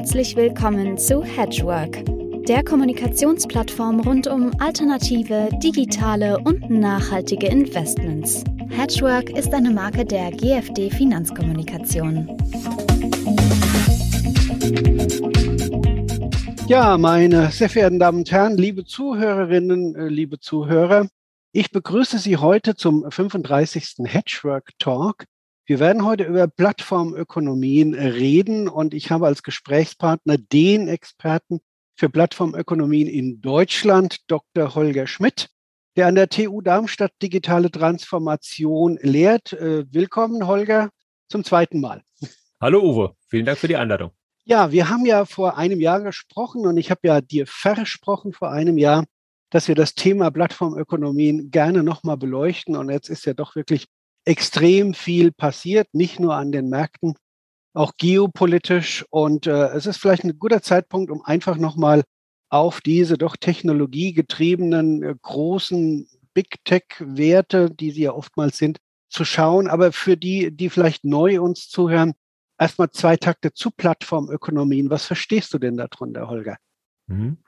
Herzlich willkommen zu Hedgework, der Kommunikationsplattform rund um alternative, digitale und nachhaltige Investments. Hedgework ist eine Marke der GFD Finanzkommunikation. Ja, meine sehr verehrten Damen und Herren, liebe Zuhörerinnen, äh, liebe Zuhörer, ich begrüße Sie heute zum 35. Hedgework Talk. Wir werden heute über Plattformökonomien reden und ich habe als Gesprächspartner den Experten für Plattformökonomien in Deutschland, Dr. Holger Schmidt, der an der TU Darmstadt digitale Transformation lehrt. Äh, willkommen, Holger, zum zweiten Mal. Hallo Uwe, vielen Dank für die Einladung. Ja, wir haben ja vor einem Jahr gesprochen und ich habe ja dir versprochen vor einem Jahr, dass wir das Thema Plattformökonomien gerne nochmal beleuchten. Und jetzt ist ja doch wirklich extrem viel passiert, nicht nur an den Märkten, auch geopolitisch. Und äh, es ist vielleicht ein guter Zeitpunkt, um einfach nochmal auf diese doch technologiegetriebenen äh, großen Big Tech-Werte, die sie ja oftmals sind, zu schauen. Aber für die, die vielleicht neu uns zuhören, erstmal zwei Takte zu Plattformökonomien. Was verstehst du denn darunter, Holger? Mhm.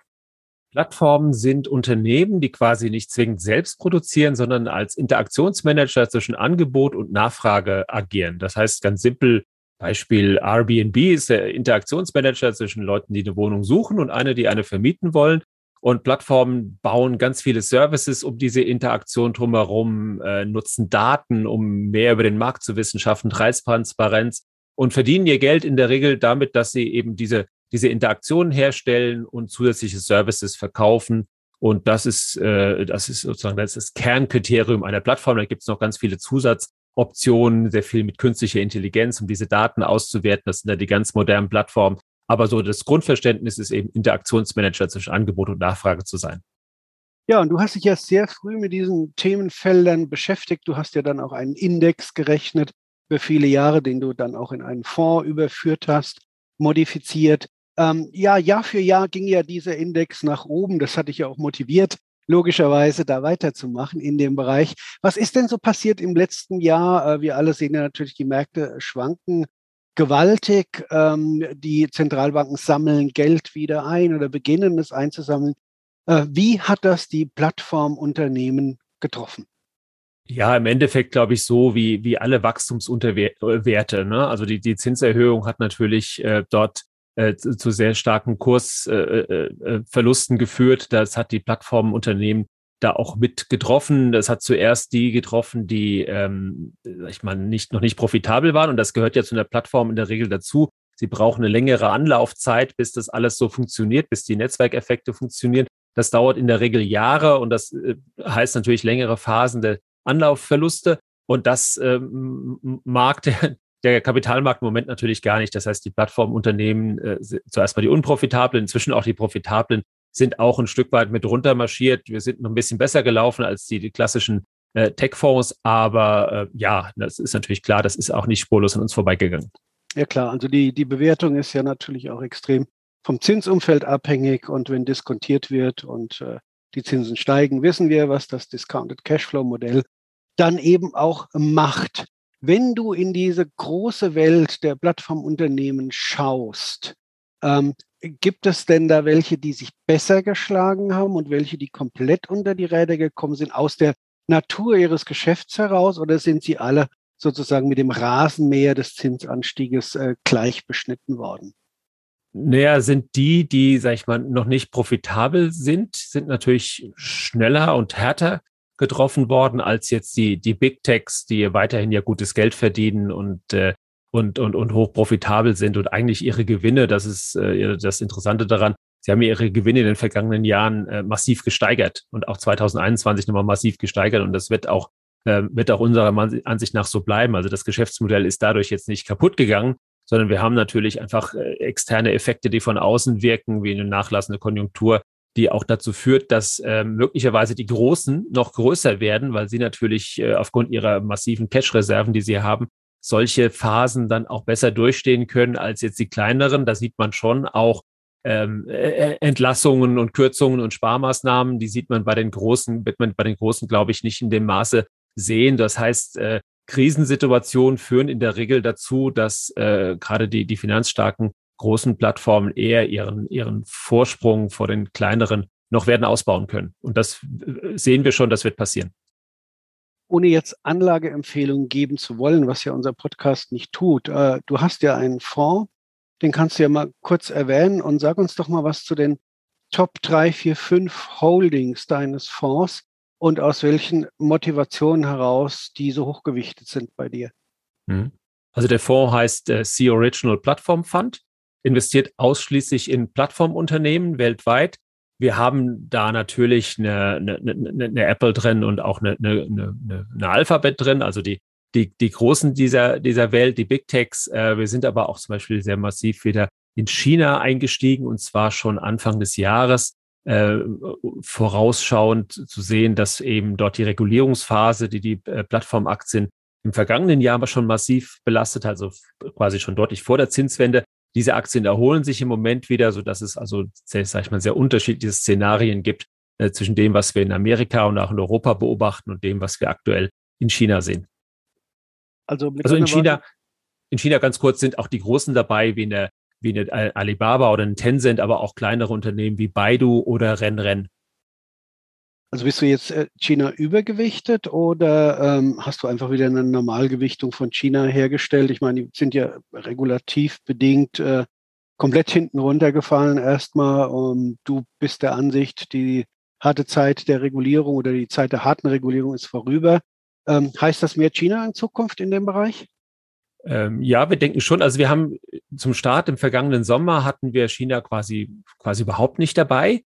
Plattformen sind Unternehmen, die quasi nicht zwingend selbst produzieren, sondern als Interaktionsmanager zwischen Angebot und Nachfrage agieren. Das heißt ganz simpel, Beispiel Airbnb ist der Interaktionsmanager zwischen Leuten, die eine Wohnung suchen und eine, die eine vermieten wollen. Und Plattformen bauen ganz viele Services um diese Interaktion drumherum, äh, nutzen Daten, um mehr über den Markt zu wissen, schaffen Preistransparenz und verdienen ihr Geld in der Regel damit, dass sie eben diese diese Interaktionen herstellen und zusätzliche Services verkaufen. Und das ist, äh, das ist sozusagen das, ist das Kernkriterium einer Plattform. Da gibt es noch ganz viele Zusatzoptionen, sehr viel mit künstlicher Intelligenz, um diese Daten auszuwerten. Das sind ja die ganz modernen Plattformen. Aber so das Grundverständnis ist eben Interaktionsmanager zwischen Angebot und Nachfrage zu sein. Ja, und du hast dich ja sehr früh mit diesen Themenfeldern beschäftigt. Du hast ja dann auch einen Index gerechnet über viele Jahre, den du dann auch in einen Fonds überführt hast, modifiziert. Ähm, ja, Jahr für Jahr ging ja dieser Index nach oben. Das hatte ich ja auch motiviert, logischerweise da weiterzumachen in dem Bereich. Was ist denn so passiert im letzten Jahr? Äh, wir alle sehen ja natürlich, die Märkte schwanken gewaltig. Ähm, die Zentralbanken sammeln Geld wieder ein oder beginnen es einzusammeln. Äh, wie hat das die Plattformunternehmen getroffen? Ja, im Endeffekt glaube ich so wie, wie alle Wachstumsunterwerte. Ne? Also die, die Zinserhöhung hat natürlich äh, dort äh, zu, zu sehr starken Kursverlusten äh, äh, geführt. Das hat die Plattformunternehmen da auch mit getroffen. Das hat zuerst die getroffen, die, ähm, ich meine, nicht, noch nicht profitabel waren. Und das gehört ja zu einer Plattform in der Regel dazu. Sie brauchen eine längere Anlaufzeit, bis das alles so funktioniert, bis die Netzwerkeffekte funktionieren. Das dauert in der Regel Jahre und das äh, heißt natürlich längere Phasen der Anlaufverluste. Und das ähm, mag der, der Kapitalmarkt im Moment natürlich gar nicht. Das heißt, die Plattformunternehmen, äh, zuerst mal die unprofitablen, inzwischen auch die profitablen, sind auch ein Stück weit mit runtermarschiert. Wir sind noch ein bisschen besser gelaufen als die, die klassischen äh, Tech-Fonds, aber äh, ja, das ist natürlich klar, das ist auch nicht spurlos an uns vorbeigegangen. Ja klar, also die, die Bewertung ist ja natürlich auch extrem vom Zinsumfeld abhängig und wenn diskontiert wird und äh, die Zinsen steigen, wissen wir, was das Discounted Cashflow Modell dann eben auch macht. Wenn du in diese große Welt der Plattformunternehmen schaust, ähm, gibt es denn da welche, die sich besser geschlagen haben und welche, die komplett unter die Räder gekommen sind, aus der Natur ihres Geschäfts heraus oder sind sie alle sozusagen mit dem Rasenmäher des Zinsanstieges äh, gleich beschnitten worden? Naja, sind die, die, sag ich mal, noch nicht profitabel sind, sind natürlich schneller und härter getroffen worden als jetzt die, die Big Techs, die weiterhin ja gutes Geld verdienen und, äh, und, und, und hoch profitabel sind und eigentlich ihre Gewinne, das ist äh, das Interessante daran, sie haben ihre Gewinne in den vergangenen Jahren äh, massiv gesteigert und auch 2021 nochmal massiv gesteigert und das wird auch, äh, wird auch unserer Ansicht nach so bleiben. Also das Geschäftsmodell ist dadurch jetzt nicht kaputt gegangen, sondern wir haben natürlich einfach äh, externe Effekte, die von außen wirken, wie eine nachlassende Konjunktur, die auch dazu führt, dass äh, möglicherweise die Großen noch größer werden, weil sie natürlich äh, aufgrund ihrer massiven Cash-Reserven, die sie haben, solche Phasen dann auch besser durchstehen können als jetzt die kleineren. Da sieht man schon auch ähm, äh, Entlassungen und Kürzungen und Sparmaßnahmen. Die sieht man bei den Großen, wird man bei den Großen, glaube ich, nicht in dem Maße sehen. Das heißt, äh, Krisensituationen führen in der Regel dazu, dass äh, gerade die, die finanzstarken großen Plattformen eher ihren, ihren Vorsprung vor den kleineren noch werden ausbauen können. Und das äh, sehen wir schon, das wird passieren. Ohne jetzt Anlageempfehlungen geben zu wollen, was ja unser Podcast nicht tut. Äh, du hast ja einen Fonds, den kannst du ja mal kurz erwähnen und sag uns doch mal was zu den Top 3, 4, 5 Holdings deines Fonds und aus welchen Motivationen heraus die so hochgewichtet sind bei dir. Hm. Also der Fonds heißt äh, C Original Platform Fund, investiert ausschließlich in Plattformunternehmen weltweit. Wir haben da natürlich eine, eine, eine, Apple drin und auch eine, eine, eine Alphabet drin, also die, die, die Großen dieser, dieser Welt, die Big Techs. Äh, wir sind aber auch zum Beispiel sehr massiv wieder in China eingestiegen und zwar schon Anfang des Jahres. Äh, vorausschauend zu sehen, dass eben dort die Regulierungsphase, die die äh, Plattformaktien im vergangenen Jahr schon massiv belastet, also quasi schon deutlich vor der Zinswende. Diese Aktien erholen sich im Moment wieder, so dass es also, sehr, sag ich mal, sehr unterschiedliche Szenarien gibt äh, zwischen dem, was wir in Amerika und auch in Europa beobachten und dem, was wir aktuell in China sehen. Also, also in China, in China ganz kurz sind auch die Großen dabei, wie eine wie eine Alibaba oder ein Tencent, aber auch kleinere Unternehmen wie Baidu oder Renren. Also bist du jetzt äh, China übergewichtet oder ähm, hast du einfach wieder eine Normalgewichtung von China hergestellt? Ich meine, die sind ja regulativ bedingt äh, komplett hinten runtergefallen erstmal. Du bist der Ansicht, die harte Zeit der Regulierung oder die Zeit der harten Regulierung ist vorüber. Ähm, heißt das mehr China in Zukunft in dem Bereich? Ähm, ja, wir denken schon. Also wir haben zum Start im vergangenen Sommer hatten wir China quasi quasi überhaupt nicht dabei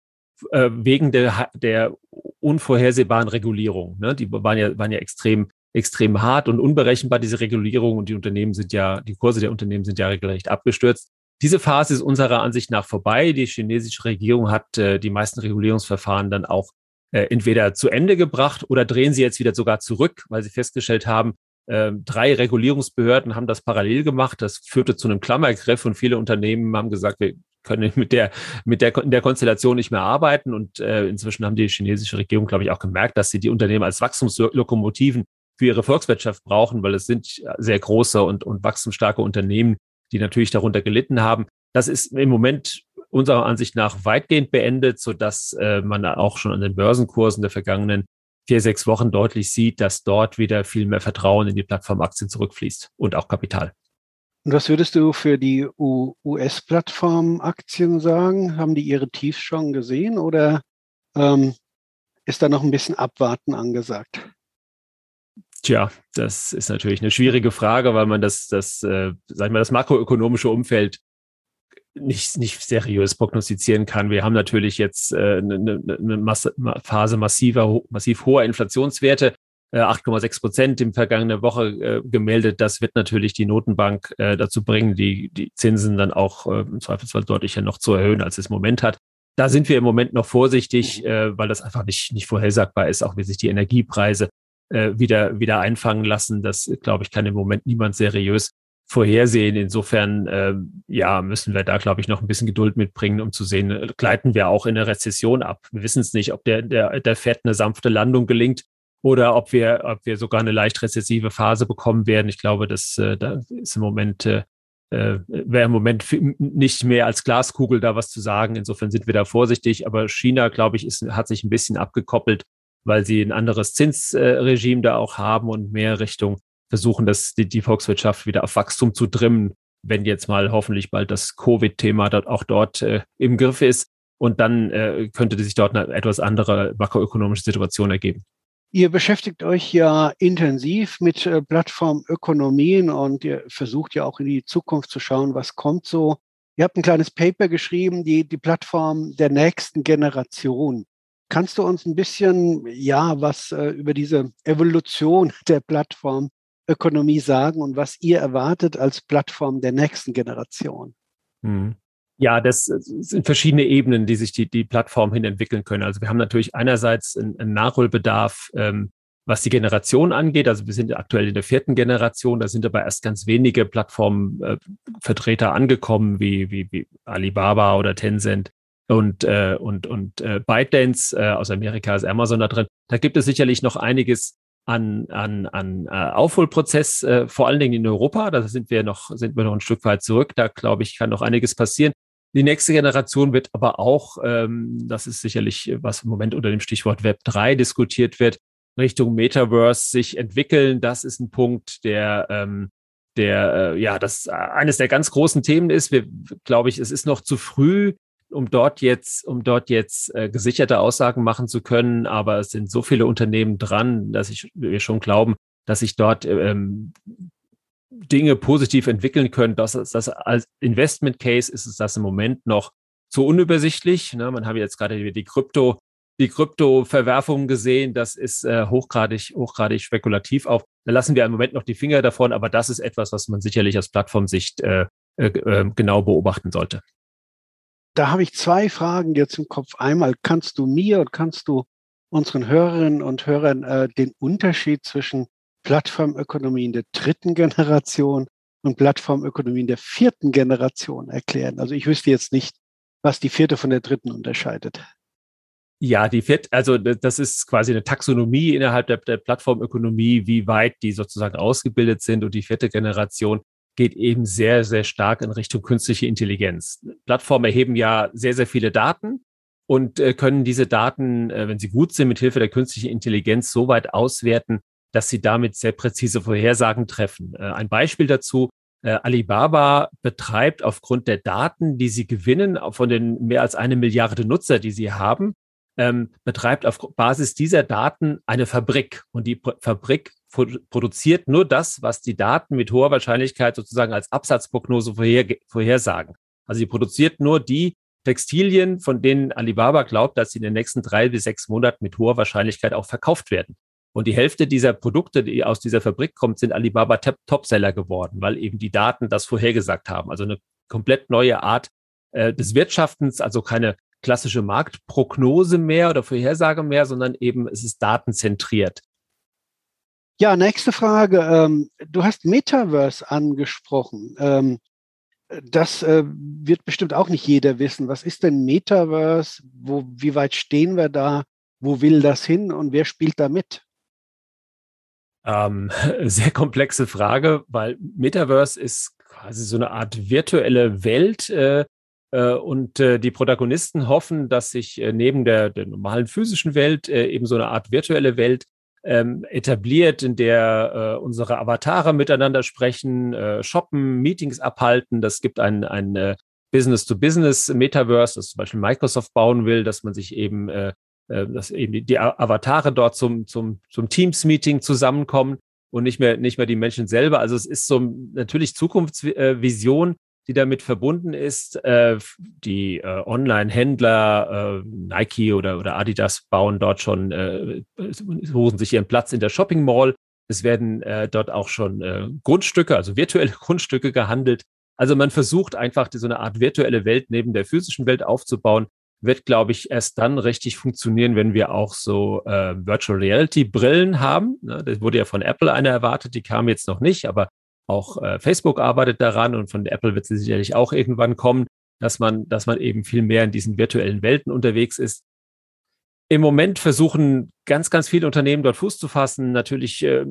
äh, wegen der der unvorhersehbaren Regulierung. Ne? Die waren ja waren ja extrem extrem hart und unberechenbar diese Regulierung und die Unternehmen sind ja die Kurse der Unternehmen sind ja regelrecht abgestürzt. Diese Phase ist unserer Ansicht nach vorbei. Die chinesische Regierung hat äh, die meisten Regulierungsverfahren dann auch äh, entweder zu Ende gebracht oder drehen sie jetzt wieder sogar zurück, weil sie festgestellt haben, ähm, drei Regulierungsbehörden haben das parallel gemacht. Das führte zu einem Klammergriff und viele Unternehmen haben gesagt, wir können mit der, mit der, in der Konstellation nicht mehr arbeiten. Und äh, inzwischen haben die chinesische Regierung, glaube ich, auch gemerkt, dass sie die Unternehmen als Wachstumslokomotiven für ihre Volkswirtschaft brauchen, weil es sind sehr große und, und wachstumsstarke Unternehmen, die natürlich darunter gelitten haben. Das ist im Moment unserer Ansicht nach weitgehend beendet, so dass äh, man auch schon an den Börsenkursen der vergangenen vier, sechs Wochen deutlich sieht, dass dort wieder viel mehr Vertrauen in die Plattformaktien zurückfließt und auch Kapital. Und was würdest du für die US-Plattformaktien sagen? Haben die ihre Tiefs schon gesehen oder ähm, ist da noch ein bisschen Abwarten angesagt? Tja, das ist natürlich eine schwierige Frage, weil man das, das, äh, sag ich mal, das makroökonomische Umfeld nicht, nicht seriös prognostizieren kann. Wir haben natürlich jetzt äh, eine, eine ne Masse, Phase massiver, massiv hoher Inflationswerte. 8,6 äh, Prozent im vergangene Woche äh, gemeldet. Das wird natürlich die Notenbank äh, dazu bringen, die, die Zinsen dann auch äh, im Zweifelsfall deutlicher noch zu erhöhen, als es im Moment hat. Da sind wir im Moment noch vorsichtig, mhm. äh, weil das einfach nicht, nicht vorhersagbar ist, auch wie sich die Energiepreise äh, wieder, wieder einfangen lassen. Das, glaube ich, kann im Moment niemand seriös vorhersehen. Insofern äh, ja, müssen wir da, glaube ich, noch ein bisschen Geduld mitbringen, um zu sehen, gleiten wir auch in eine Rezession ab. Wir wissen es nicht, ob der, der, der Fed eine sanfte Landung gelingt oder ob wir, ob wir sogar eine leicht rezessive Phase bekommen werden. Ich glaube, das, äh, da ist im Moment äh, äh wäre im Moment nicht mehr als Glaskugel da was zu sagen. Insofern sind wir da vorsichtig. Aber China, glaube ich, ist, hat sich ein bisschen abgekoppelt, weil sie ein anderes Zinsregime da auch haben und mehr Richtung versuchen, das, die, die Volkswirtschaft wieder auf Wachstum zu trimmen, wenn jetzt mal hoffentlich bald das Covid-Thema dort auch dort äh, im Griff ist. Und dann äh, könnte sich dort eine etwas andere makroökonomische Situation ergeben. Ihr beschäftigt euch ja intensiv mit äh, Plattformökonomien und ihr versucht ja auch in die Zukunft zu schauen, was kommt so. Ihr habt ein kleines Paper geschrieben, die, die Plattform der nächsten Generation. Kannst du uns ein bisschen, ja, was äh, über diese Evolution der Plattform Ökonomie sagen und was ihr erwartet als Plattform der nächsten Generation? Mhm. Ja, das sind verschiedene Ebenen, die sich die, die Plattform hin entwickeln können. Also wir haben natürlich einerseits einen, einen Nachholbedarf, ähm, was die Generation angeht. Also wir sind aktuell in der vierten Generation, da sind aber erst ganz wenige Plattformvertreter äh, angekommen, wie, wie, wie Alibaba oder Tencent und, äh, und, und äh, ByteDance äh, aus Amerika ist Amazon da drin. Da gibt es sicherlich noch einiges an, an, an äh, Aufholprozess, äh, vor allen Dingen in Europa. Da sind wir noch, sind wir noch ein Stück weit zurück. Da glaube ich, kann noch einiges passieren. Die nächste Generation wird aber auch, ähm, das ist sicherlich, was im Moment unter dem Stichwort Web 3 diskutiert wird, Richtung Metaverse sich entwickeln. Das ist ein Punkt, der, ähm, der, äh, ja, das eines der ganz großen Themen ist. Wir, glaube ich, es ist noch zu früh, um dort jetzt, um dort jetzt äh, gesicherte Aussagen machen zu können. Aber es sind so viele Unternehmen dran, dass ich, wir schon glauben, dass sich dort ähm, Dinge positiv entwickeln können. Das, das als Investment Case ist es das im Moment noch zu unübersichtlich. Ne? Man habe jetzt gerade die Krypto, die Krypto-Verwerfung gesehen. Das ist äh, hochgradig, hochgradig spekulativ auch. Da lassen wir im Moment noch die Finger davon, aber das ist etwas, was man sicherlich aus Plattformsicht äh, äh, äh genau beobachten sollte. Da habe ich zwei Fragen jetzt im Kopf. Einmal kannst du mir und kannst du unseren Hörerinnen und Hörern äh, den Unterschied zwischen Plattformökonomie in der dritten Generation und Plattformökonomie in der vierten Generation erklären? Also ich wüsste jetzt nicht, was die vierte von der dritten unterscheidet. Ja, die vierte, also das ist quasi eine Taxonomie innerhalb der, der Plattformökonomie, wie weit die sozusagen ausgebildet sind. Und die vierte Generation geht eben sehr, sehr stark in Richtung künstliche Intelligenz. Plattformen erheben ja sehr, sehr viele Daten und äh, können diese Daten, äh, wenn sie gut sind, mit Hilfe der künstlichen Intelligenz so weit auswerten, dass sie damit sehr präzise Vorhersagen treffen. Äh, ein Beispiel dazu. Äh, Alibaba betreibt aufgrund der Daten, die sie gewinnen, von den mehr als eine Milliarde Nutzer, die sie haben, ähm, betreibt auf Basis dieser Daten eine Fabrik. Und die Fabrik produziert nur das, was die Daten mit hoher Wahrscheinlichkeit sozusagen als Absatzprognose vorher, vorhersagen. Also sie produziert nur die Textilien, von denen Alibaba glaubt, dass sie in den nächsten drei bis sechs Monaten mit hoher Wahrscheinlichkeit auch verkauft werden. Und die Hälfte dieser Produkte, die aus dieser Fabrik kommt, sind Alibaba Topseller geworden, weil eben die Daten das vorhergesagt haben. Also eine komplett neue Art äh, des Wirtschaftens, also keine klassische Marktprognose mehr oder Vorhersage mehr, sondern eben es ist datenzentriert. Ja, nächste Frage. Ähm, du hast Metaverse angesprochen. Ähm, das äh, wird bestimmt auch nicht jeder wissen. Was ist denn Metaverse? Wo, wie weit stehen wir da? Wo will das hin und wer spielt da mit? Ähm, sehr komplexe Frage, weil Metaverse ist quasi so eine Art virtuelle Welt, äh, äh, und äh, die Protagonisten hoffen, dass sich äh, neben der, der normalen physischen Welt eben so eine Art virtuelle Welt ähm, etabliert, in der unsere Avatare miteinander sprechen, shoppen, Meetings abhalten. Das gibt ein, ein Business-to-Business-Metaverse, das zum Beispiel Microsoft bauen will, dass man sich eben, dass eben die, Avatare dort zum, zum, zum Teams-Meeting zusammenkommen und nicht mehr, nicht mehr die Menschen selber. Also es ist so natürlich Zukunftsvision, die damit verbunden ist. Äh, die äh, Online-Händler, äh, Nike oder, oder Adidas bauen dort schon, äh, suchen sich ihren Platz in der Shopping Mall. Es werden äh, dort auch schon äh, Grundstücke, also virtuelle Grundstücke gehandelt. Also man versucht einfach so eine Art virtuelle Welt neben der physischen Welt aufzubauen. Wird, glaube ich, erst dann richtig funktionieren, wenn wir auch so äh, Virtual Reality Brillen haben. Ne, das wurde ja von Apple eine erwartet, die kam jetzt noch nicht, aber auch äh, Facebook arbeitet daran und von Apple wird sie sicherlich auch irgendwann kommen, dass man, dass man eben viel mehr in diesen virtuellen Welten unterwegs ist. Im Moment versuchen ganz, ganz viele Unternehmen dort Fuß zu fassen. Natürlich äh,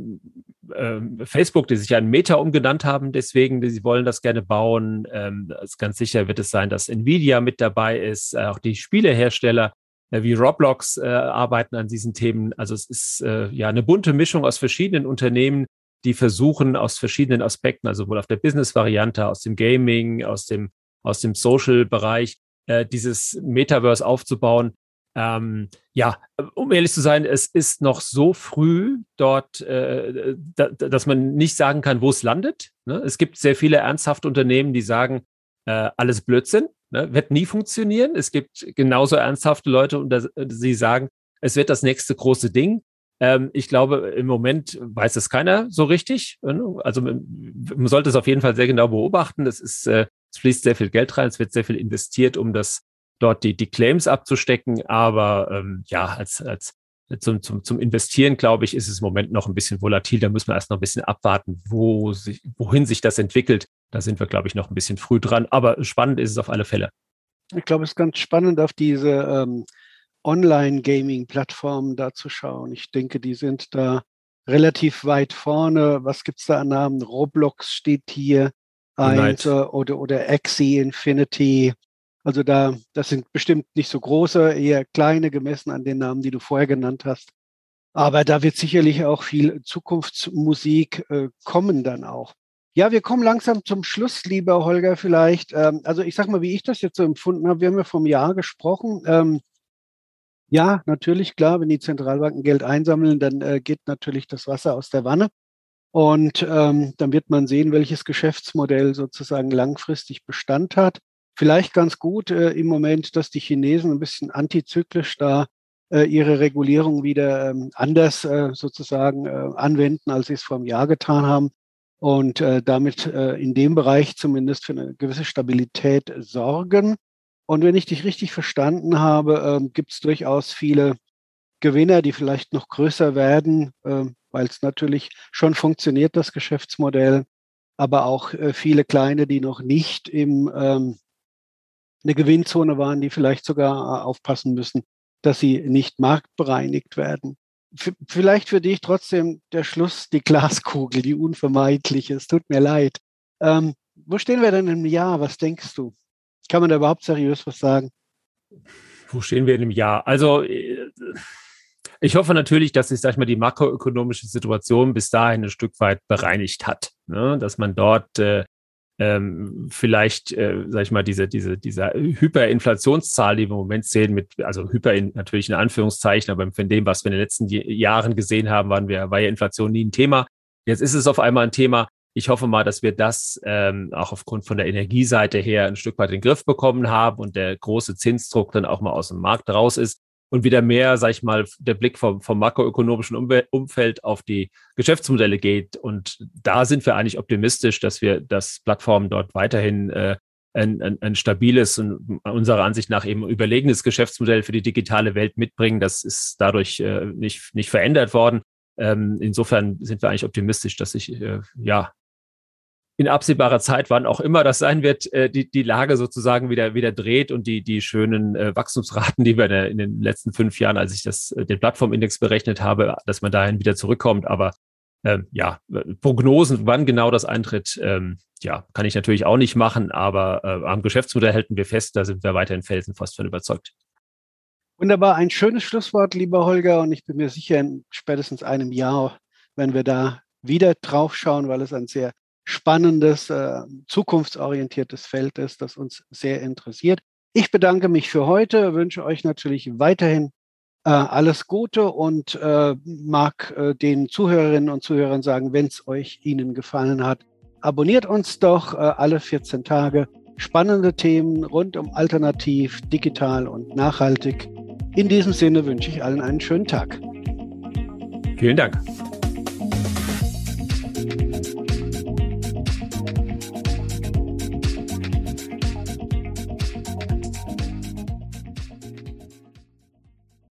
äh, Facebook, die sich ja in Meta umgenannt haben, deswegen, die, sie wollen das gerne bauen. Ähm, ganz sicher wird es sein, dass Nvidia mit dabei ist, äh, auch die Spielehersteller äh, wie Roblox äh, arbeiten an diesen Themen. Also es ist äh, ja eine bunte Mischung aus verschiedenen Unternehmen, die versuchen aus verschiedenen Aspekten, also wohl auf der Business-Variante, aus dem Gaming, aus dem, aus dem Social-Bereich, äh, dieses Metaverse aufzubauen. Ähm, ja, um ehrlich zu sein, es ist noch so früh dort, äh, da, dass man nicht sagen kann, wo es landet. Ne? Es gibt sehr viele ernsthafte Unternehmen, die sagen, äh, alles Blödsinn, ne? wird nie funktionieren. Es gibt genauso ernsthafte Leute, und sie sagen, es wird das nächste große Ding. Ähm, ich glaube, im Moment weiß es keiner so richtig. Also man sollte es auf jeden Fall sehr genau beobachten. Es ist, äh, es fließt sehr viel Geld rein, es wird sehr viel investiert, um das dort die, die Claims abzustecken. Aber ähm, ja, als, als zum, zum, zum Investieren, glaube ich, ist es im Moment noch ein bisschen volatil. Da müssen wir erst noch ein bisschen abwarten, wo sich, wohin sich das entwickelt. Da sind wir, glaube ich, noch ein bisschen früh dran. Aber spannend ist es auf alle Fälle. Ich glaube, es ist ganz spannend, auf diese ähm, Online-Gaming-Plattformen da zu schauen. Ich denke, die sind da relativ weit vorne. Was gibt es da an Namen? Roblox steht hier. Eins, oder, oder Axie Infinity. Also da, das sind bestimmt nicht so große, eher kleine gemessen an den Namen, die du vorher genannt hast. Aber da wird sicherlich auch viel Zukunftsmusik äh, kommen dann auch. Ja, wir kommen langsam zum Schluss, lieber Holger, vielleicht. Ähm, also ich sag mal, wie ich das jetzt so empfunden habe. Wir haben ja vom Jahr gesprochen. Ähm, ja, natürlich, klar, wenn die Zentralbanken Geld einsammeln, dann äh, geht natürlich das Wasser aus der Wanne. Und ähm, dann wird man sehen, welches Geschäftsmodell sozusagen langfristig Bestand hat. Vielleicht ganz gut äh, im Moment, dass die Chinesen ein bisschen antizyklisch da äh, ihre Regulierung wieder ähm, anders äh, sozusagen äh, anwenden, als sie es vor einem Jahr getan haben und äh, damit äh, in dem Bereich zumindest für eine gewisse Stabilität sorgen. Und wenn ich dich richtig verstanden habe, äh, gibt es durchaus viele Gewinner, die vielleicht noch größer werden, äh, weil es natürlich schon funktioniert, das Geschäftsmodell, aber auch äh, viele kleine, die noch nicht im ähm, eine Gewinnzone waren, die vielleicht sogar äh, aufpassen müssen, dass sie nicht marktbereinigt werden vielleicht für dich trotzdem der Schluss, die Glaskugel, die unvermeidliche. Es tut mir leid. Ähm, wo stehen wir denn im Jahr? Was denkst du? Kann man da überhaupt seriös was sagen? Wo stehen wir in einem Jahr? Also, äh, ich hoffe natürlich, dass sich, sag ich mal, die makroökonomische Situation bis dahin ein Stück weit bereinigt hat. Ne? Dass man dort äh, ähm, vielleicht, äh, sag ich mal, diese, diese, dieser Hyperinflationszahl, die wir im Moment sehen, mit, also Hyper in, natürlich in Anführungszeichen, aber von dem, was wir in den letzten Jahren gesehen haben, waren wir, war ja Inflation nie ein Thema. Jetzt ist es auf einmal ein Thema. Ich hoffe mal, dass wir das ähm, auch aufgrund von der Energieseite her ein Stück weit in den Griff bekommen haben und der große Zinsdruck dann auch mal aus dem Markt raus ist und wieder mehr, sag ich mal, der Blick vom, vom makroökonomischen Umfeld auf die Geschäftsmodelle geht. Und da sind wir eigentlich optimistisch, dass wir, dass Plattformen dort weiterhin äh, ein, ein, ein stabiles und unserer Ansicht nach eben überlegenes Geschäftsmodell für die digitale Welt mitbringen. Das ist dadurch äh, nicht, nicht verändert worden. Ähm, insofern sind wir eigentlich optimistisch, dass sich äh, ja in absehbarer Zeit, wann auch immer das sein wird, äh, die, die Lage sozusagen wieder, wieder dreht und die, die schönen äh, Wachstumsraten, die wir in den letzten fünf Jahren, als ich das, äh, den Plattformindex berechnet habe, dass man dahin wieder zurückkommt. Aber ähm, ja, Prognosen, wann genau das eintritt, ähm, ja, kann ich natürlich auch nicht machen, aber äh, am Geschäftsmodell halten wir fest, da sind wir weiterhin felsenfast von überzeugt. Wunderbar, ein schönes Schlusswort, lieber Holger, und ich bin mir sicher, in spätestens einem Jahr, wenn wir da wieder drauf schauen, weil es ein sehr spannendes, äh, zukunftsorientiertes Feld ist, das uns sehr interessiert. Ich bedanke mich für heute, wünsche euch natürlich weiterhin äh, alles Gute und äh, mag den Zuhörerinnen und Zuhörern sagen, wenn es euch Ihnen gefallen hat, abonniert uns doch alle 14 Tage. Spannende Themen rund um alternativ, digital und nachhaltig. In diesem Sinne wünsche ich allen einen schönen Tag. Vielen Dank.